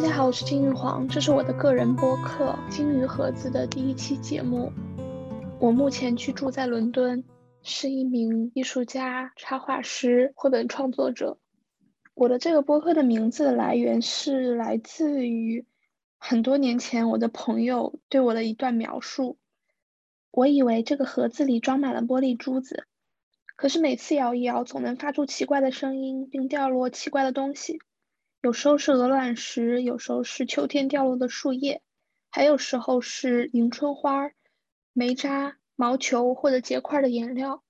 大家好，我是金玉黄，这是我的个人播客《金鱼盒子》的第一期节目。我目前居住在伦敦，是一名艺术家、插画师、绘本创作者。我的这个播客的名字来源是来自于很多年前我的朋友对我的一段描述。我以为这个盒子里装满了玻璃珠子，可是每次摇一摇，总能发出奇怪的声音，并掉落奇怪的东西。有时候是鹅卵石，有时候是秋天掉落的树叶，还有时候是迎春花、煤渣、毛球或者结块的颜料。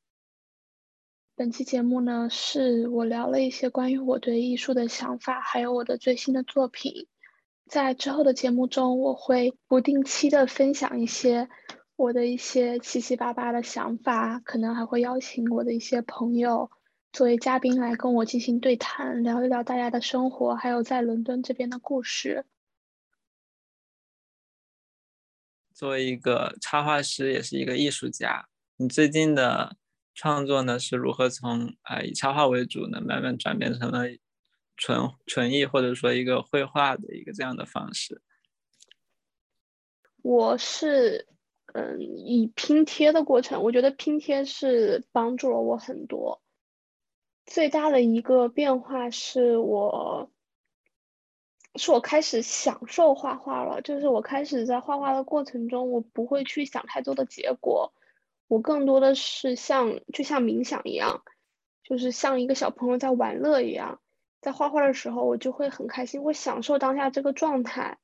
本期节目呢，是我聊了一些关于我对艺术的想法，还有我的最新的作品。在之后的节目中，我会不定期的分享一些我的一些七七八八的想法，可能还会邀请我的一些朋友。作为嘉宾来跟我进行对谈，聊一聊大家的生活，还有在伦敦这边的故事。作为一个插画师，也是一个艺术家，你最近的创作呢，是如何从啊以插画为主呢，慢慢转变成了纯纯艺，或者说一个绘画的一个这样的方式？我是嗯，以拼贴的过程，我觉得拼贴是帮助了我很多。最大的一个变化是我，是我开始享受画画了。就是我开始在画画的过程中，我不会去想太多的结果，我更多的是像就像冥想一样，就是像一个小朋友在玩乐一样，在画画的时候，我就会很开心，会享受当下这个状态。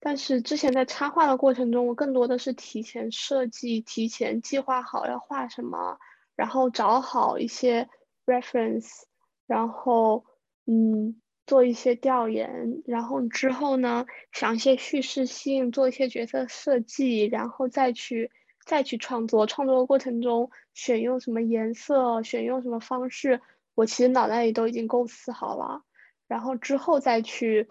但是之前在插画的过程中，我更多的是提前设计、提前计划好要画什么，然后找好一些。reference，然后嗯，做一些调研，然后之后呢，想一些叙事性，做一些角色设计，然后再去再去创作。创作的过程中，选用什么颜色，选用什么方式，我其实脑袋里都已经构思好了。然后之后再去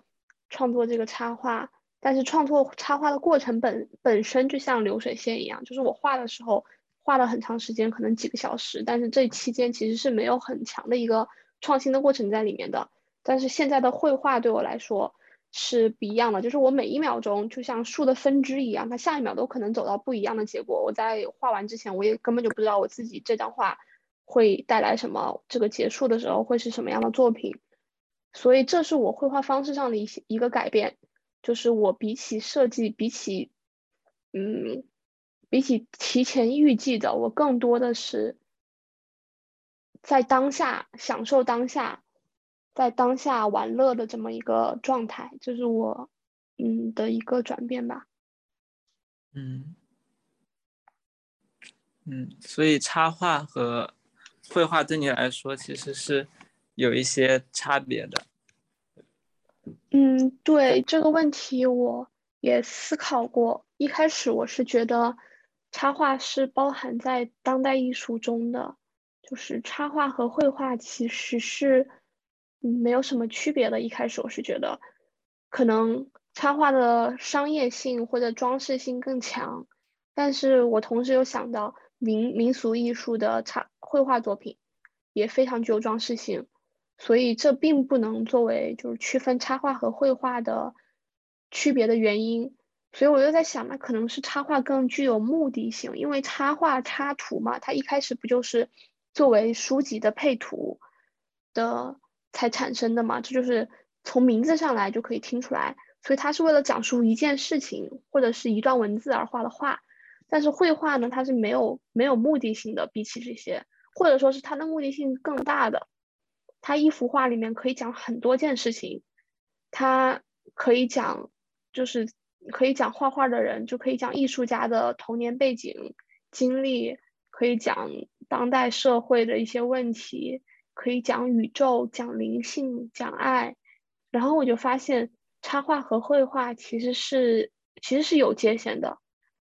创作这个插画，但是创作插画的过程本本身就像流水线一样，就是我画的时候。画了很长时间，可能几个小时，但是这期间其实是没有很强的一个创新的过程在里面的。但是现在的绘画对我来说是不一样的，就是我每一秒钟就像树的分支一样，它下一秒都可能走到不一样的结果。我在画完之前，我也根本就不知道我自己这张画会带来什么，这个结束的时候会是什么样的作品。所以这是我绘画方式上的一些一个改变，就是我比起设计，比起嗯。比起提前预计的，我更多的是在当下享受当下，在当下玩乐的这么一个状态，就是我嗯的一个转变吧。嗯嗯，所以插画和绘画对你来说其实是有一些差别的。嗯，对这个问题我也思考过，一开始我是觉得。插画是包含在当代艺术中的，就是插画和绘画其实是没有什么区别的。一开始我是觉得，可能插画的商业性或者装饰性更强，但是我同时又想到民民俗艺术的插绘画作品也非常具有装饰性，所以这并不能作为就是区分插画和绘画的区别的原因。所以我就在想，那可能是插画更具有目的性，因为插画插图嘛，它一开始不就是作为书籍的配图的才产生的嘛？这就是从名字上来就可以听出来。所以它是为了讲述一件事情或者是一段文字而画的画。但是绘画呢，它是没有没有目的性的，比起这些，或者说是它的目的性更大的。它一幅画里面可以讲很多件事情，它可以讲就是。可以讲画画的人，就可以讲艺术家的童年背景经历，可以讲当代社会的一些问题，可以讲宇宙、讲灵性、讲爱。然后我就发现，插画和绘画其实是其实是有界限的。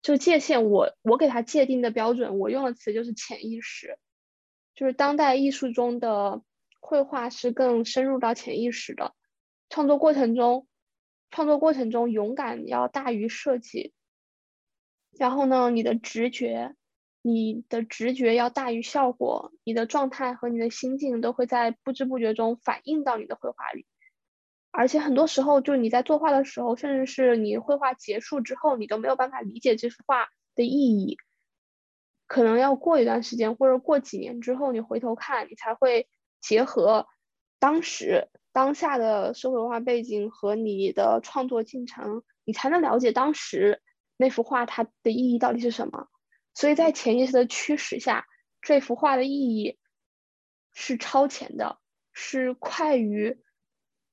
就界限，我我给他界定的标准，我用的词就是潜意识，就是当代艺术中的绘画是更深入到潜意识的创作过程中。创作过程中，勇敢要大于设计。然后呢，你的直觉，你的直觉要大于效果。你的状态和你的心境都会在不知不觉中反映到你的绘画里。而且很多时候，就是你在作画的时候，甚至是你绘画结束之后，你都没有办法理解这幅画的意义。可能要过一段时间，或者过几年之后，你回头看，你才会结合当时当下的社会文化背景和你的创作进程，你才能了解当时那幅画它的意义到底是什么。所以在潜意识的驱使下，这幅画的意义是超前的，是快于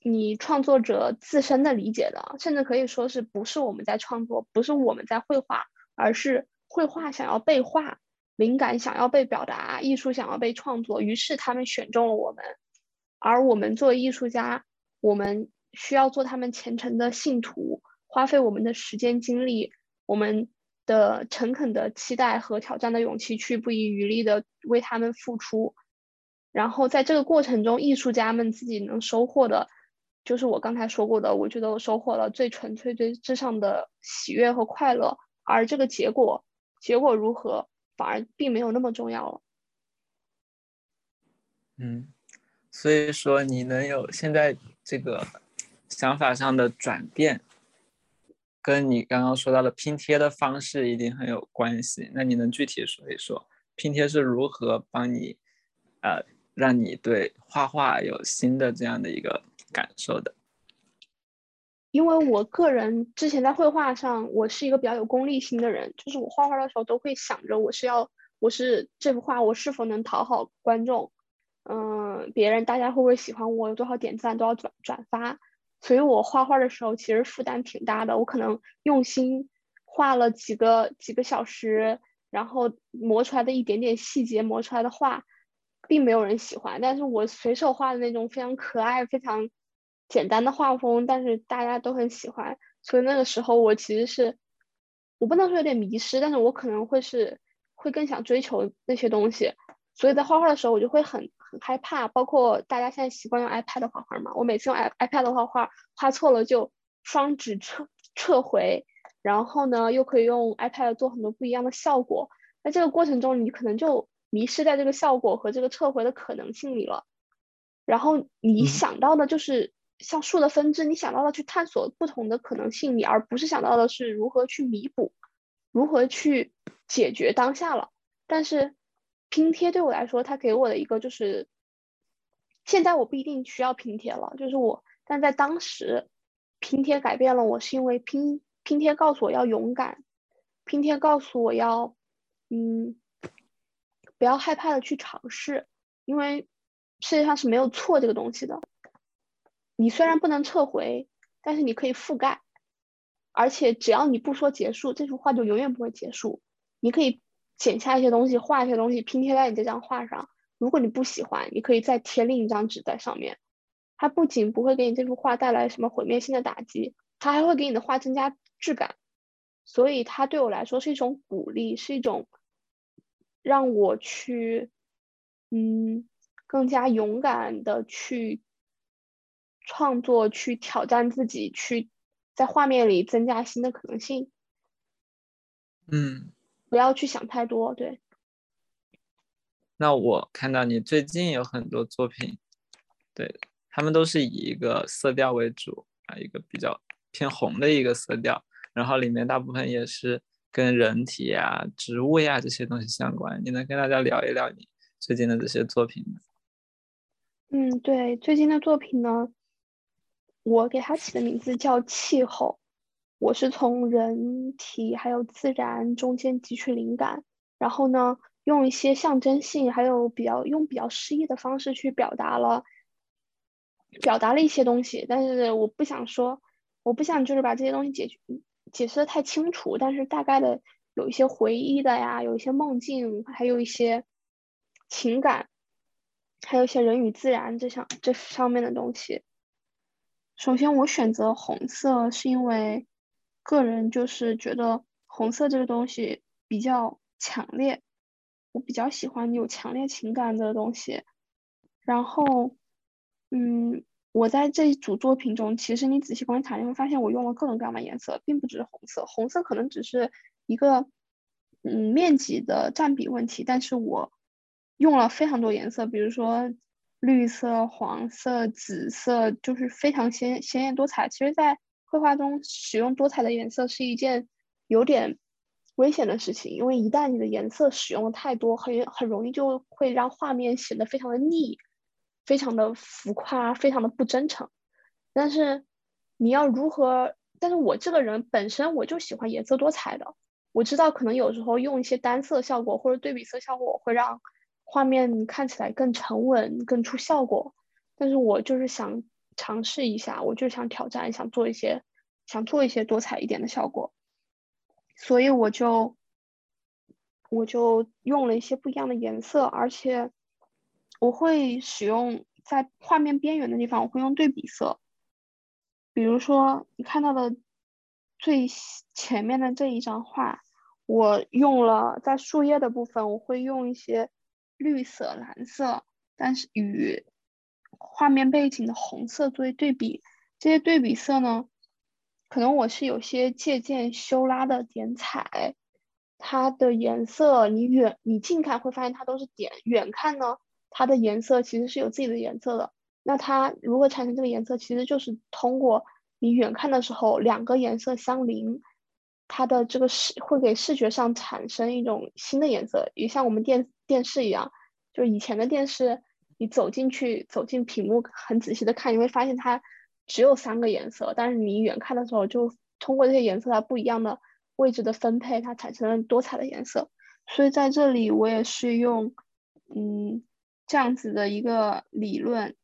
你创作者自身的理解的，甚至可以说是不是我们在创作，不是我们在绘画，而是绘画想要被画。灵感想要被表达，艺术想要被创作，于是他们选中了我们，而我们作为艺术家，我们需要做他们虔诚的信徒，花费我们的时间精力，我们的诚恳的期待和挑战的勇气，去不遗余力的为他们付出。然后在这个过程中，艺术家们自己能收获的，就是我刚才说过的，我觉得我收获了最纯粹、最至上的喜悦和快乐。而这个结果，结果如何？反而并没有那么重要了。嗯，所以说你能有现在这个想法上的转变，跟你刚刚说到的拼贴的方式一定很有关系。那你能具体说一说拼贴是如何帮你，呃，让你对画画有新的这样的一个感受的？因为我个人之前在绘画上，我是一个比较有功利心的人，就是我画画的时候都会想着我是要，我是这幅画我是否能讨好观众，嗯，别人大家会不会喜欢我，有多少点赞多少转转发，所以我画画的时候其实负担挺大的，我可能用心画了几个几个小时，然后磨出来的一点点细节磨出来的画，并没有人喜欢，但是我随手画的那种非常可爱非常。简单的画风，但是大家都很喜欢，所以那个时候我其实是，我不能说有点迷失，但是我可能会是会更想追求那些东西，所以在画画的时候我就会很很害怕，包括大家现在习惯用 iPad 画画嘛，我每次用 i iPad 画画，画错了就双指撤撤回，然后呢又可以用 iPad 做很多不一样的效果，在这个过程中你可能就迷失在这个效果和这个撤回的可能性里了，然后你想到的就是。像树的分支，你想到了去探索不同的可能性，你而不是想到的是如何去弥补，如何去解决当下了。但是拼贴对我来说，它给我的一个就是，现在我不一定需要拼贴了，就是我，但在当时，拼贴改变了我，是因为拼拼贴告诉我要勇敢，拼贴告诉我要，嗯，不要害怕的去尝试，因为世界上是没有错这个东西的。你虽然不能撤回，但是你可以覆盖，而且只要你不说结束，这幅画就永远不会结束。你可以剪下一些东西，画一些东西，拼贴在你这张画上。如果你不喜欢，你可以再贴另一张纸在上面。它不仅不会给你这幅画带来什么毁灭性的打击，它还会给你的画增加质感。所以它对我来说是一种鼓励，是一种让我去，嗯，更加勇敢的去。创作去挑战自己，去在画面里增加新的可能性。嗯，不要去想太多。对。那我看到你最近有很多作品，对他们都是以一个色调为主啊，一个比较偏红的一个色调，然后里面大部分也是跟人体呀、植物呀这些东西相关。你能跟大家聊一聊你最近的这些作品吗？嗯，对，最近的作品呢。我给它起的名字叫气候，我是从人体还有自然中间汲取灵感，然后呢，用一些象征性，还有比较用比较诗意的方式去表达了，表达了一些东西。但是我不想说，我不想就是把这些东西解决解释的太清楚，但是大概的有一些回忆的呀，有一些梦境，还有一些情感，还有一些人与自然这上这上面的东西。首先，我选择红色是因为个人就是觉得红色这个东西比较强烈，我比较喜欢有强烈情感的东西。然后，嗯，我在这一组作品中，其实你仔细观察，你会发现我用了各种各样的颜色，并不只是红色。红色可能只是一个嗯面积的占比问题，但是我用了非常多颜色，比如说绿色、黄色、紫色，就是非常鲜鲜艳多彩。其实，在绘画中使用多彩的颜色是一件有点危险的事情，因为一旦你的颜色使用的太多，很很容易就会让画面显得非常的腻，非常的浮夸，非常的不真诚。但是你要如何？但是我这个人本身我就喜欢颜色多彩的，我知道可能有时候用一些单色效果或者对比色效果会让画面看起来更沉稳、更出效果。但是我就是想尝试一下，我就想挑战，想做一些，想做一些多彩一点的效果，所以我就我就用了一些不一样的颜色，而且我会使用在画面边缘的地方，我会用对比色。比如说，你看到的最前面的这一张画，我用了在树叶的部分，我会用一些绿色、蓝色，但是与画面背景的红色作为对比。这些对比色呢，可能我是有些借鉴修拉的点彩，它的颜色你远你近看会发现它都是点，远看呢，它的颜色其实是有自己的颜色的。那它如何产生这个颜色？其实就是通过你远看的时候，两个颜色相邻，它的这个视会给视觉上产生一种新的颜色，也像我们电电视一样，就以前的电视，你走进去走进屏幕很仔细的看，你会发现它只有三个颜色，但是你远看的时候，就通过这些颜色它不一样的位置的分配，它产生了多彩的颜色。所以在这里我也是用嗯这样子的一个理论。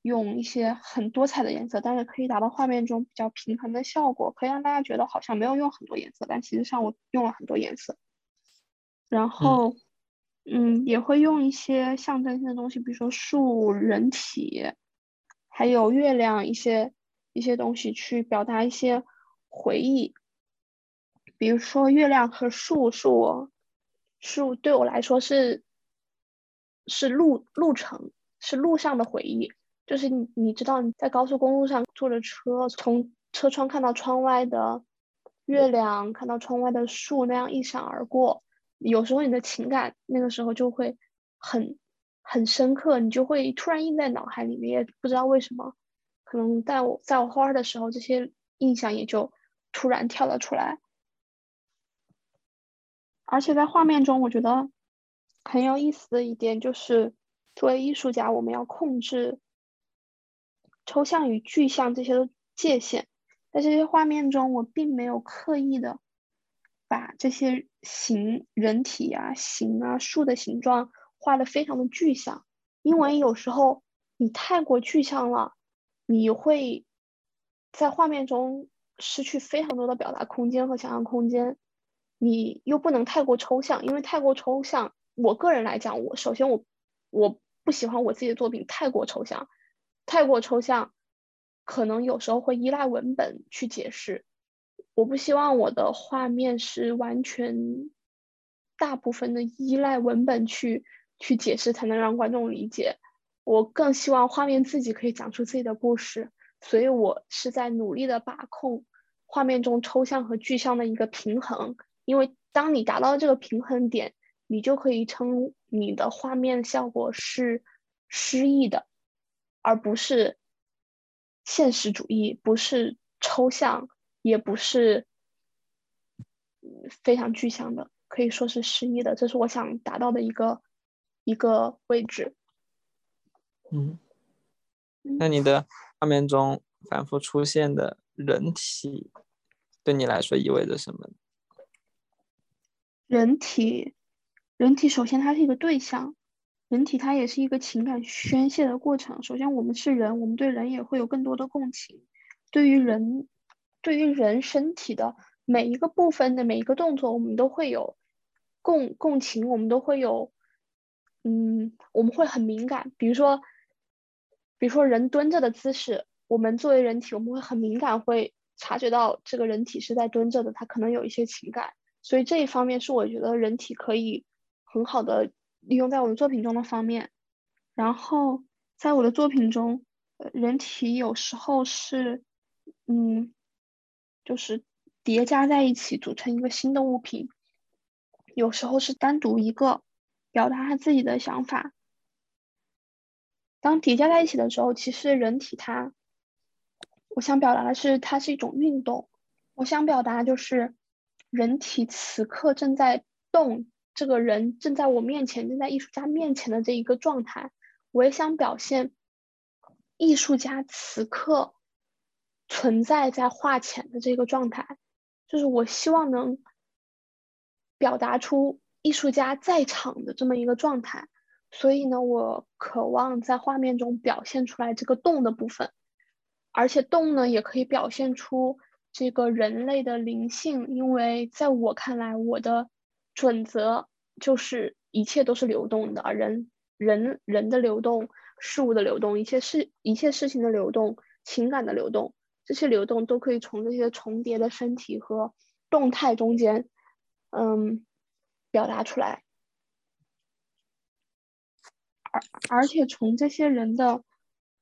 用一些很多彩的颜色，但是可以达到画面中比较平衡的效果，可以让大家觉得好像没有用很多颜色，但其实上我用了很多颜色。然后，嗯，也会用一些象征性的东西，比如说树、人体，还有月亮一些一些东西去表达一些回忆。比如说月亮和树，是我树对我来说是是路路程，是路上的回忆。就是你，你知道你在高速公路上坐着车，从车窗看到窗外的月亮，看到窗外的树那样一闪而过，有时候你的情感那个时候就会很很深刻，你就会突然印在脑海里面，也不知道为什么，可能在我在我画画的时候，这些印象也就突然跳了出来。而且在画面中，我觉得很有意思的一点就是，作为艺术家，我们要控制。抽象与具象这些的界限，在这些画面中，我并没有刻意的把这些形、人体啊、形啊、树的形状画的非常的具象，因为有时候你太过具象了，你会在画面中失去非常多的表达空间和想象空间。你又不能太过抽象，因为太过抽象，我个人来讲，我首先我我不喜欢我自己的作品太过抽象。太过抽象，可能有时候会依赖文本去解释。我不希望我的画面是完全大部分的依赖文本去去解释才能让观众理解。我更希望画面自己可以讲出自己的故事，所以我是在努力的把控画面中抽象和具象的一个平衡。因为当你达到这个平衡点，你就可以称你的画面效果是诗意的。而不是现实主义，不是抽象，也不是非常具象的，可以说是诗意的。这是我想达到的一个一个位置。嗯，那你的画面中反复出现的人体，对你来说意味着什么？人体，人体首先它是一个对象。人体它也是一个情感宣泄的过程。首先，我们是人，我们对人也会有更多的共情。对于人，对于人身体的每一个部分的每一个动作，我们都会有共共情，我们都会有，嗯，我们会很敏感。比如说，比如说人蹲着的姿势，我们作为人体，我们会很敏感，会察觉到这个人体是在蹲着的，他可能有一些情感。所以这一方面是我觉得人体可以很好的。利用在我的作品中的方面，然后在我的作品中，人体有时候是，嗯，就是叠加在一起组成一个新的物品，有时候是单独一个表达他自己的想法。当叠加在一起的时候，其实人体它，我想表达的是它是一种运动。我想表达就是人体此刻正在动，这个人正在我面前，正在艺术家面前的这一个状态。我也想表现艺术家此刻存在在画前的这个状态，就是我希望能表达出艺术家在场的这么一个状态。所以呢，我渴望在画面中表现出来这个动的部分，而且动呢也可以表现出这个人类的灵性，因为在我看来，我的准则就是一切都是流动的，人人人的流动，事物的流动，一切事一切事情的流动，情感的流动，这些流动都可以从这些重叠的身体和动态中间，嗯，表达出来。而而且从这些人的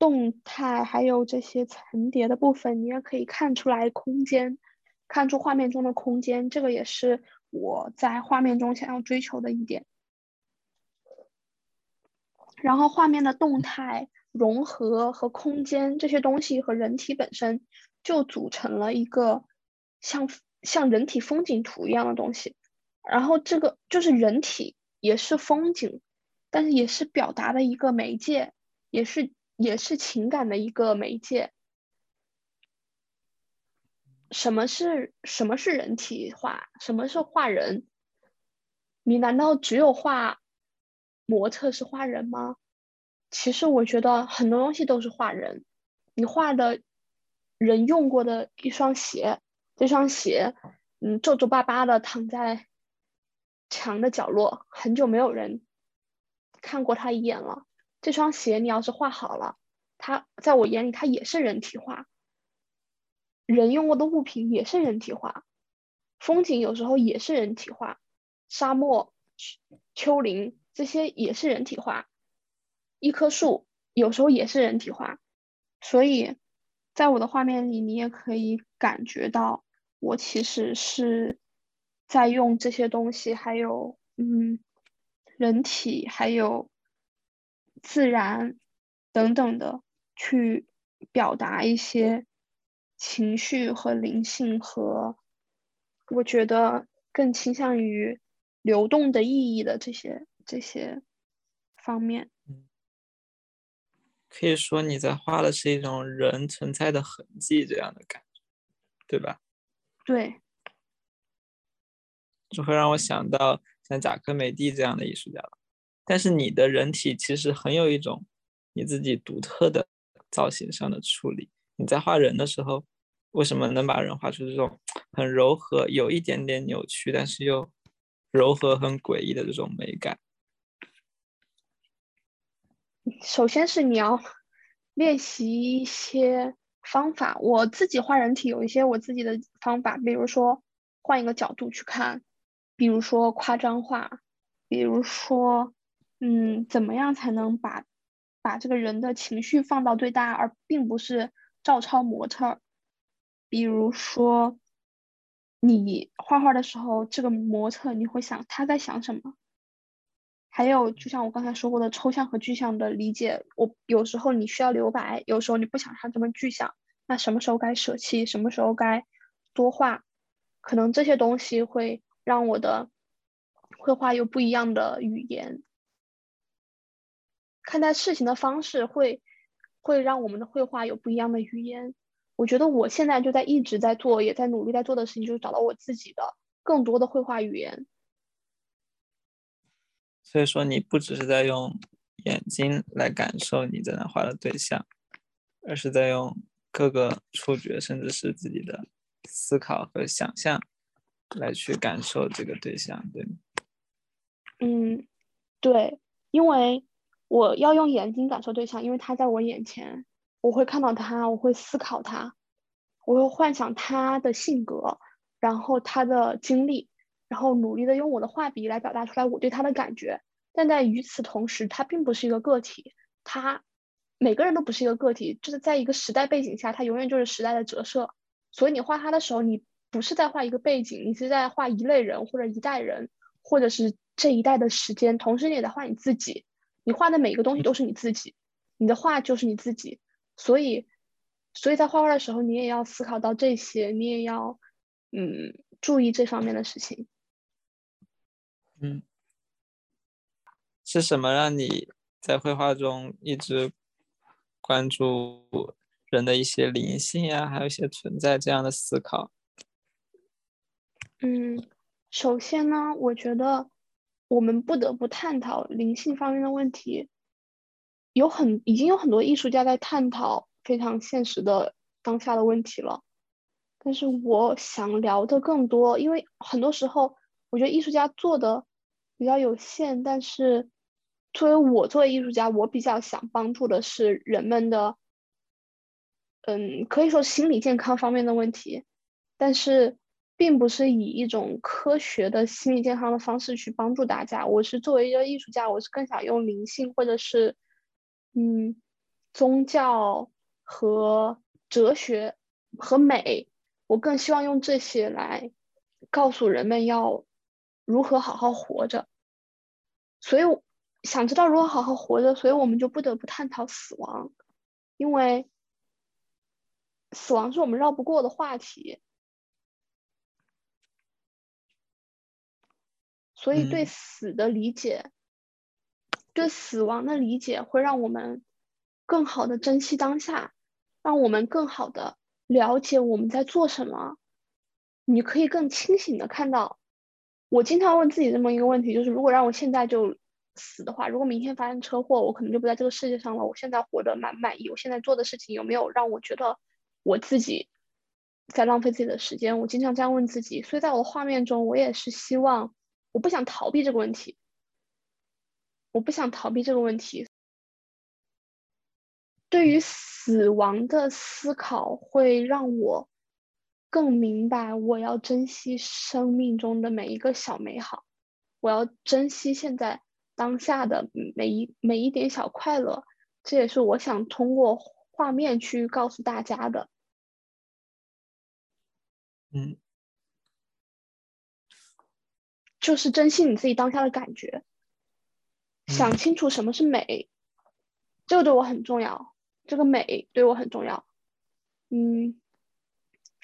动态，还有这些层叠的部分，你也可以看出来空间，看出画面中的空间。这个也是我在画面中想要追求的一点。然后画面的动态融合和空间这些东西和人体本身就组成了一个像像人体风景图一样的东西。然后这个就是人体也是风景。但是也是表达的一个媒介，也是也是情感的一个媒介。什么是什么是人体画？什么是画人？你难道只有画模特是画人吗？其实我觉得很多东西都是画人。你画的人用过的一双鞋，这双鞋嗯皱皱巴巴的躺在墙的角落，很久没有人。看过他一眼了，这双鞋你要是画好了，它在我眼里它也是人体画。人用过的物品也是人体画，风景有时候也是人体画，沙漠、丘陵这些也是人体画，一棵树有时候也是人体画。所以，在我的画面里，你也可以感觉到我其实是在用这些东西，还有嗯。人体还有自然等等的，去表达一些情绪和灵性，和我觉得更倾向于流动的意义的这些这些方面。可以说你在画的是一种人存在的痕迹，这样的感觉，对吧？对，就会让我想到。像贾科梅蒂这样的艺术家了，但是你的人体其实很有一种你自己独特的造型上的处理。你在画人的时候，为什么能把人画出这种很柔和、有一点点扭曲，但是又柔和、很诡异的这种美感？首先是你要练习一些方法。我自己画人体有一些我自己的方法，比如说换一个角度去看。比如说夸张化，比如说，嗯，怎么样才能把把这个人的情绪放到最大，而并不是照抄模特？比如说，你画画的时候，这个模特你会想他在想什么？还有，就像我刚才说过的抽象和具象的理解，我有时候你需要留白，有时候你不想它这么具象，那什么时候该舍弃，什么时候该多画？可能这些东西会。让我的绘画有不一样的语言，看待事情的方式会会让我们的绘画有不一样的语言。我觉得我现在就在一直在做，也在努力在做的事情，就是找到我自己的更多的绘画语言。所以说，你不只是在用眼睛来感受你在那画的对象，而是在用各个触觉，甚至是自己的思考和想象。来去感受这个对象，对吗？嗯，对，因为我要用眼睛感受对象，因为他在我眼前，我会看到他，我会思考他，我会幻想他的性格，然后他的经历，然后努力的用我的画笔来表达出来我对他的感觉。但在与此同时，他并不是一个个体，他每个人都不是一个个体，就是在一个时代背景下，他永远就是时代的折射。所以你画他的时候，你。不是在画一个背景，你是在画一类人或者一代人，或者是这一代的时间。同时，你也在画你自己。你画的每一个东西都是你自己。你的画就是你自己，所以，所以在画画的时候，你也要思考到这些，你也要，嗯，注意这方面的事情。嗯，是什么让你在绘画中一直关注人的一些灵性呀，还有一些存在这样的思考？嗯，首先呢，我觉得我们不得不探讨灵性方面的问题。有很已经有很多艺术家在探讨非常现实的当下的问题了，但是我想聊的更多，因为很多时候我觉得艺术家做的比较有限，但是作为我作为艺术家，我比较想帮助的是人们的，嗯，可以说心理健康方面的问题，但是并不是以一种科学的心理健康的方式去帮助大家。我是作为一个艺术家，我是更想用灵性或者是。嗯，宗教和哲学和美，我更希望用这些来告诉人们要如何好好活着。所以想知道如何好好活着，所以我们就不得不探讨死亡，因为死亡是我们绕不过的话题。所以对死的理解。对死亡的理解会让我们更好的珍惜当下，让我们更好的了解我们在做什么。你可以更清醒的看到。我经常问自己这么一个问题，就是如果让我现在就死的话，如果明天发生车祸，我可能就不在这个世界上了。我现在活得满不满意？我现在做的事情有没有让我觉得我自己在浪费自己的时间？我经常这样问自己。所以在我的画面中，我也是希望，我不想逃避这个问题。我不想逃避这个问题。对于死亡的思考，会让我更明白，我要珍惜生命中的每一个小美好，我要珍惜现在当下的每一每一点小快乐。这也是我想通过画面去告诉大家的。嗯，就是珍惜你自己当下的感觉。想清楚什么是美，这个对我很重要。这个美对我很重要。嗯，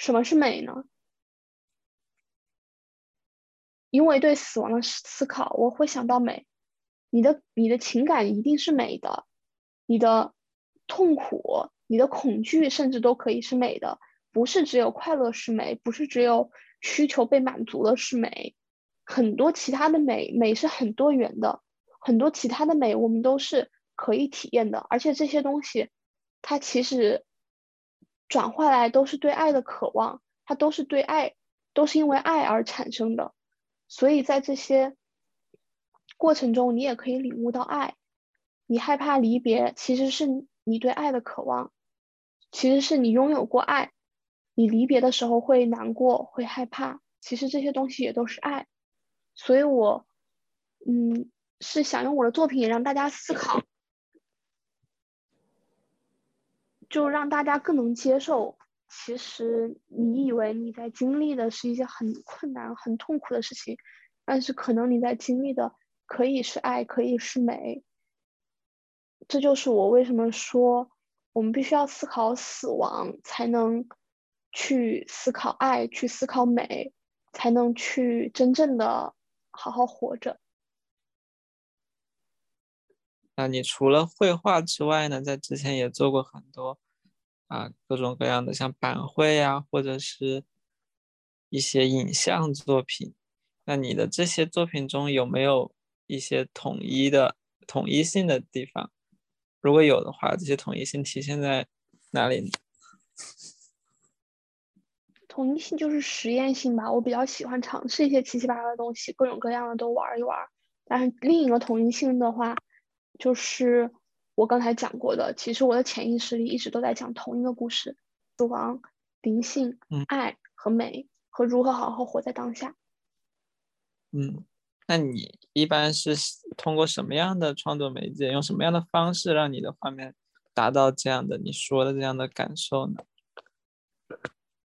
什么是美呢？因为对死亡的思考，我会想到美。你的你的情感一定是美的，你的痛苦、你的恐惧，甚至都可以是美的。不是只有快乐是美，不是只有需求被满足了是美。很多其他的美，美是很多元的。很多其他的美，我们都是可以体验的，而且这些东西，它其实转化来都是对爱的渴望，它都是对爱，都是因为爱而产生的。所以在这些过程中，你也可以领悟到爱。你害怕离别，其实是你对爱的渴望，其实是你拥有过爱。你离别的时候会难过，会害怕，其实这些东西也都是爱。所以我，嗯。是想用我的作品也让大家思考，就让大家更能接受。其实你以为你在经历的是一件很困难、很痛苦的事情，但是可能你在经历的可以是爱，可以是美。这就是我为什么说我们必须要思考死亡，才能去思考爱，去思考美，才能去真正的好好活着。那你除了绘画之外呢，在之前也做过很多啊各种各样的像板绘呀，或者是一些影像作品。那你的这些作品中有没有一些统一的、统一性的地方？如果有的话，这些统一性体现在哪里？统一性就是实验性吧。我比较喜欢尝试一些七七八八的东西，各种各样的都玩一玩。但是另一个统一性的话。就是我刚才讲过的，其实我的潜意识里一直都在讲同一个故事：死亡、灵性、爱和美，和如何好好活在当下。嗯，那你一般是通过什么样的创作媒介，用什么样的方式，让你的画面达到这样的你说的这样的感受呢？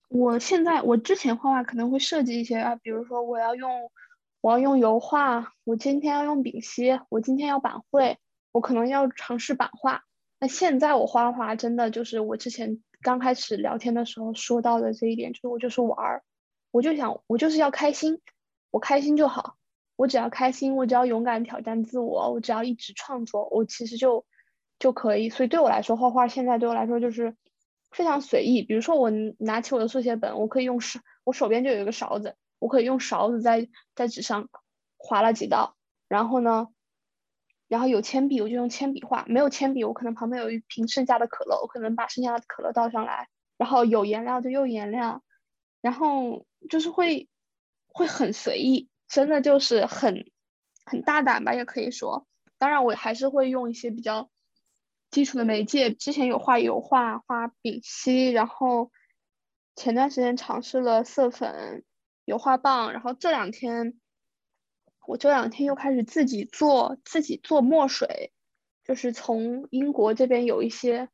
我现在，我之前画画可能会设计一些啊，比如说我要用，我要用油画，我今天要用丙烯，我今天要板绘。我可能要尝试版画，那现在我画画真的就是我之前刚开始聊天的时候说到的这一点，就是我就是玩儿，我就想我就是要开心，我开心就好，我只要开心，我只要勇敢挑战自我，我只要一直创作，我其实就就可以。所以对我来说，画画现在对我来说就是非常随意。比如说我拿起我的速写本，我可以用手，我手边就有一个勺子，我可以用勺子在在纸上划了几道，然后呢。然后有铅笔，我就用铅笔画；没有铅笔，我可能旁边有一瓶剩下的可乐，我可能把剩下的可乐倒上来。然后有颜料就用颜料，然后就是会会很随意，真的就是很很大胆吧，也可以说。当然，我还是会用一些比较基础的媒介，之前有画油画、画丙烯，然后前段时间尝试了色粉、油画棒，然后这两天。我这两天又开始自己做自己做墨水，就是从英国这边有一些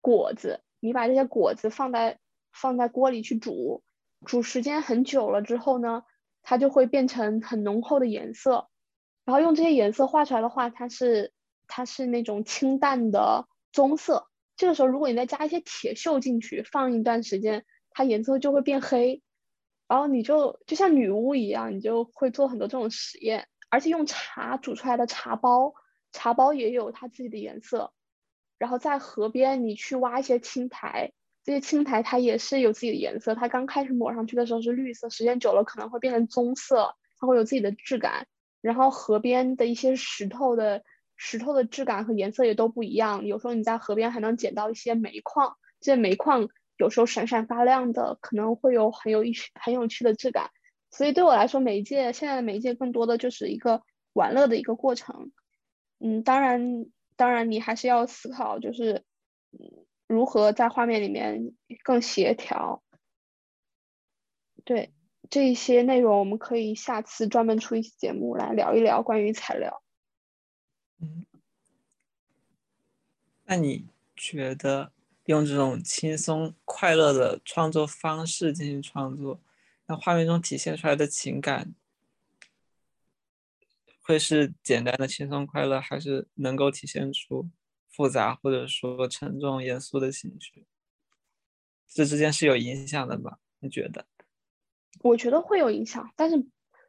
果子，你把这些果子放在放在锅里去煮，煮时间很久了之后呢，它就会变成很浓厚的颜色，然后用这些颜色画出来的话，它是它是那种清淡的棕色。这个时候如果你再加一些铁锈进去，放一段时间，它颜色就会变黑。然后你就就像女巫一样，你就会做很多这种实验，而且用茶煮出来的茶包，茶包也有它自己的颜色。然后在河边，你去挖一些青苔，这些青苔它也是有自己的颜色。它刚开始抹上去的时候是绿色，时间久了可能会变成棕色，它会有自己的质感。然后河边的一些石头的石头的质感和颜色也都不一样。有时候你在河边还能捡到一些煤矿，这些煤矿。有时候闪闪发亮的，可能会有很有意很有趣的质感。所以对我来说，媒介现在的媒介更多的就是一个玩乐的一个过程。嗯，当然，当然你还是要思考，就是如何在画面里面更协调。对这一些内容，我们可以下次专门出一期节目来聊一聊关于材料。嗯，那你觉得？用这种轻松快乐的创作方式进行创作，那画面中体现出来的情感会是简单的轻松快乐，还是能够体现出复杂或者说沉重严肃的情绪？这之间是有影响的吧？你觉得？我觉得会有影响，但是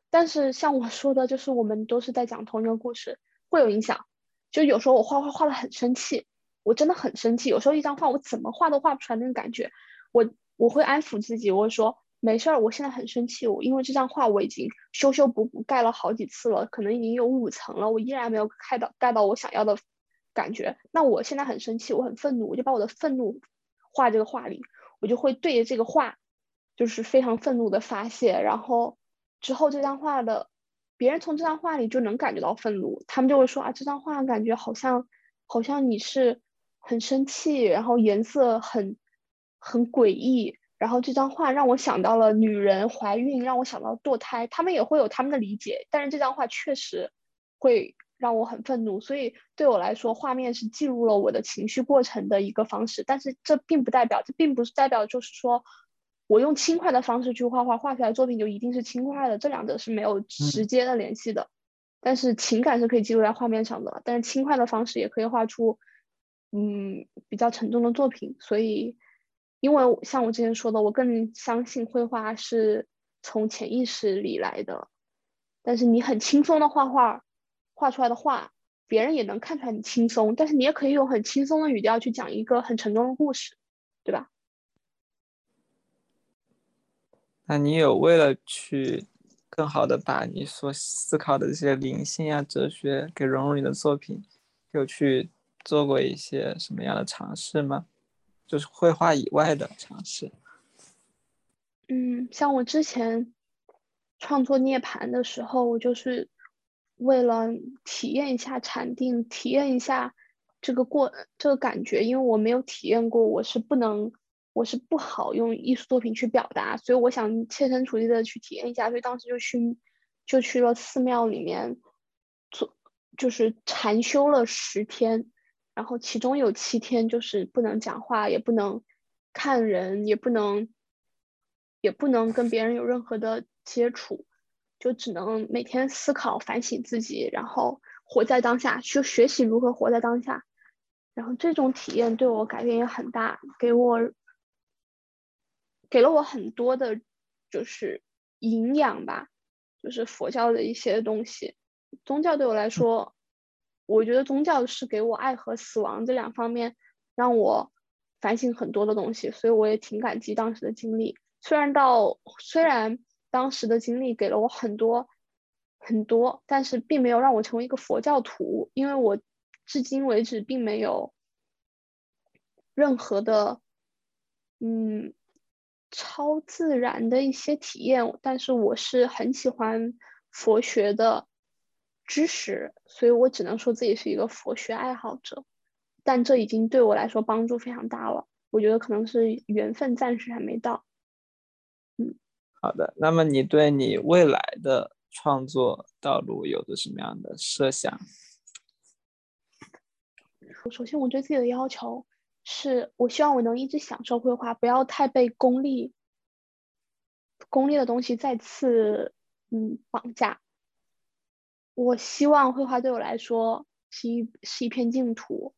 但是像我说的，就是我们都是在讲同一个故事，会有影响。就有时候我画画画的很生气。我真的很生气，有时候一张画我怎么画都画不出来那种感觉，我我会安抚自己，我会说没事儿，我现在很生气，我因为这张画我已经修修补补盖了好几次了，可能已经有五层了，我依然没有盖到盖到我想要的感觉。那我现在很生气，我很愤怒，我就把我的愤怒画这个画里，我就会对着这个画，就是非常愤怒的发泄，然后之后这张画的别人从这张画里就能感觉到愤怒，他们就会说啊，这张画感觉好像好像你是。很生气，然后颜色很很诡异，然后这张画让我想到了女人怀孕，让我想到堕胎，他们也会有他们的理解，但是这张画确实会让我很愤怒，所以对我来说，画面是记录了我的情绪过程的一个方式，但是这并不代表，这并不是代表就是说我用轻快的方式去画画，画出来作品就一定是轻快的，这两者是没有直接的联系的，但是情感是可以记录在画面上的，但是轻快的方式也可以画出。嗯，比较沉重的作品，所以，因为像我之前说的，我更相信绘画是从潜意识里来的。但是你很轻松的画画，画出来的画，别人也能看出来你轻松。但是你也可以用很轻松的语调去讲一个很沉重的故事，对吧？那你有为了去更好的把你所思考的这些灵性啊、哲学给融入你的作品，有去？做过一些什么样的尝试吗？就是绘画以外的尝试。嗯，像我之前创作涅槃的时候，我就是为了体验一下禅定，体验一下这个过这个感觉，因为我没有体验过，我是不能，我是不好用艺术作品去表达，所以我想切身处地的去体验一下，所以当时就去就去了寺庙里面做，就是禅修了十天。然后其中有七天就是不能讲话，也不能看人，也不能也不能跟别人有任何的接触，就只能每天思考、反省自己，然后活在当下，去学习如何活在当下。然后这种体验对我改变也很大，给我给了我很多的，就是营养吧，就是佛教的一些东西。宗教对我来说，我觉得宗教是给我爱和死亡这两方面让我反省很多的东西，所以我也挺感激当时的经历。虽然到虽然当时的经历给了我很多很多，但是并没有让我成为一个佛教徒，因为我至今为止并没有任何的嗯超自然的一些体验，但是我是很喜欢佛学的。知识，所以我只能说自己是一个佛学爱好者，但这已经对我来说帮助非常大了。我觉得可能是缘分暂时还没到。嗯，好的。那么你对你未来的创作道路有着什么样的设想？首先，我对自己的要求是我希望我能一直享受绘画，不要太被功利、功利的东西再次嗯绑架。我希望绘画对我来说是一是一片净土，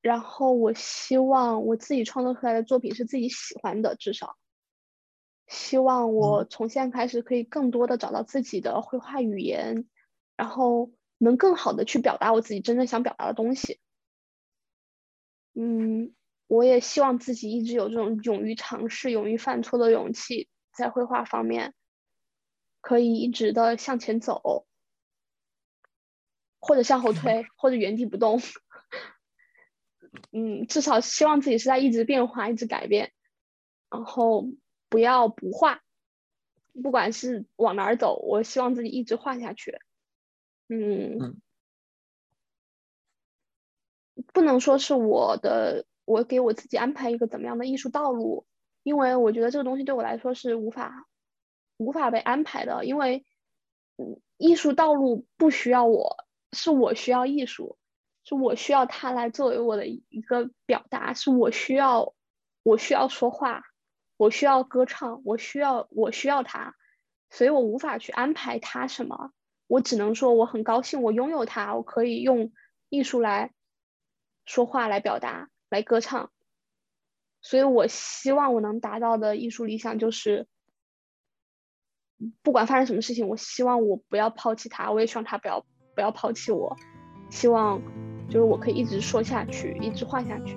然后我希望我自己创作出来的作品是自己喜欢的，至少。希望我从现在开始可以更多的找到自己的绘画语言，然后能更好的去表达我自己真正想表达的东西。嗯，我也希望自己一直有这种勇于尝试、勇于犯错的勇气，在绘画方面可以一直的向前走。或者向后推，或者原地不动，嗯，至少希望自己是在一直变化、一直改变，然后不要不画，不管是往哪儿走，我希望自己一直画下去。嗯，不能说是我的，我给我自己安排一个怎么样的艺术道路，因为我觉得这个东西对我来说是无法无法被安排的，因为，艺术道路不需要我。是我需要艺术，是我需要它来作为我的一个表达，是我需要，我需要说话，我需要歌唱，我需要，我需要它，所以我无法去安排它什么，我只能说我很高兴我拥有它，我可以用艺术来说话、来表达、来歌唱，所以我希望我能达到的艺术理想就是，不管发生什么事情，我希望我不要抛弃他，我也希望他不要。不要抛弃我，希望就是我可以一直说下去，一直画下去。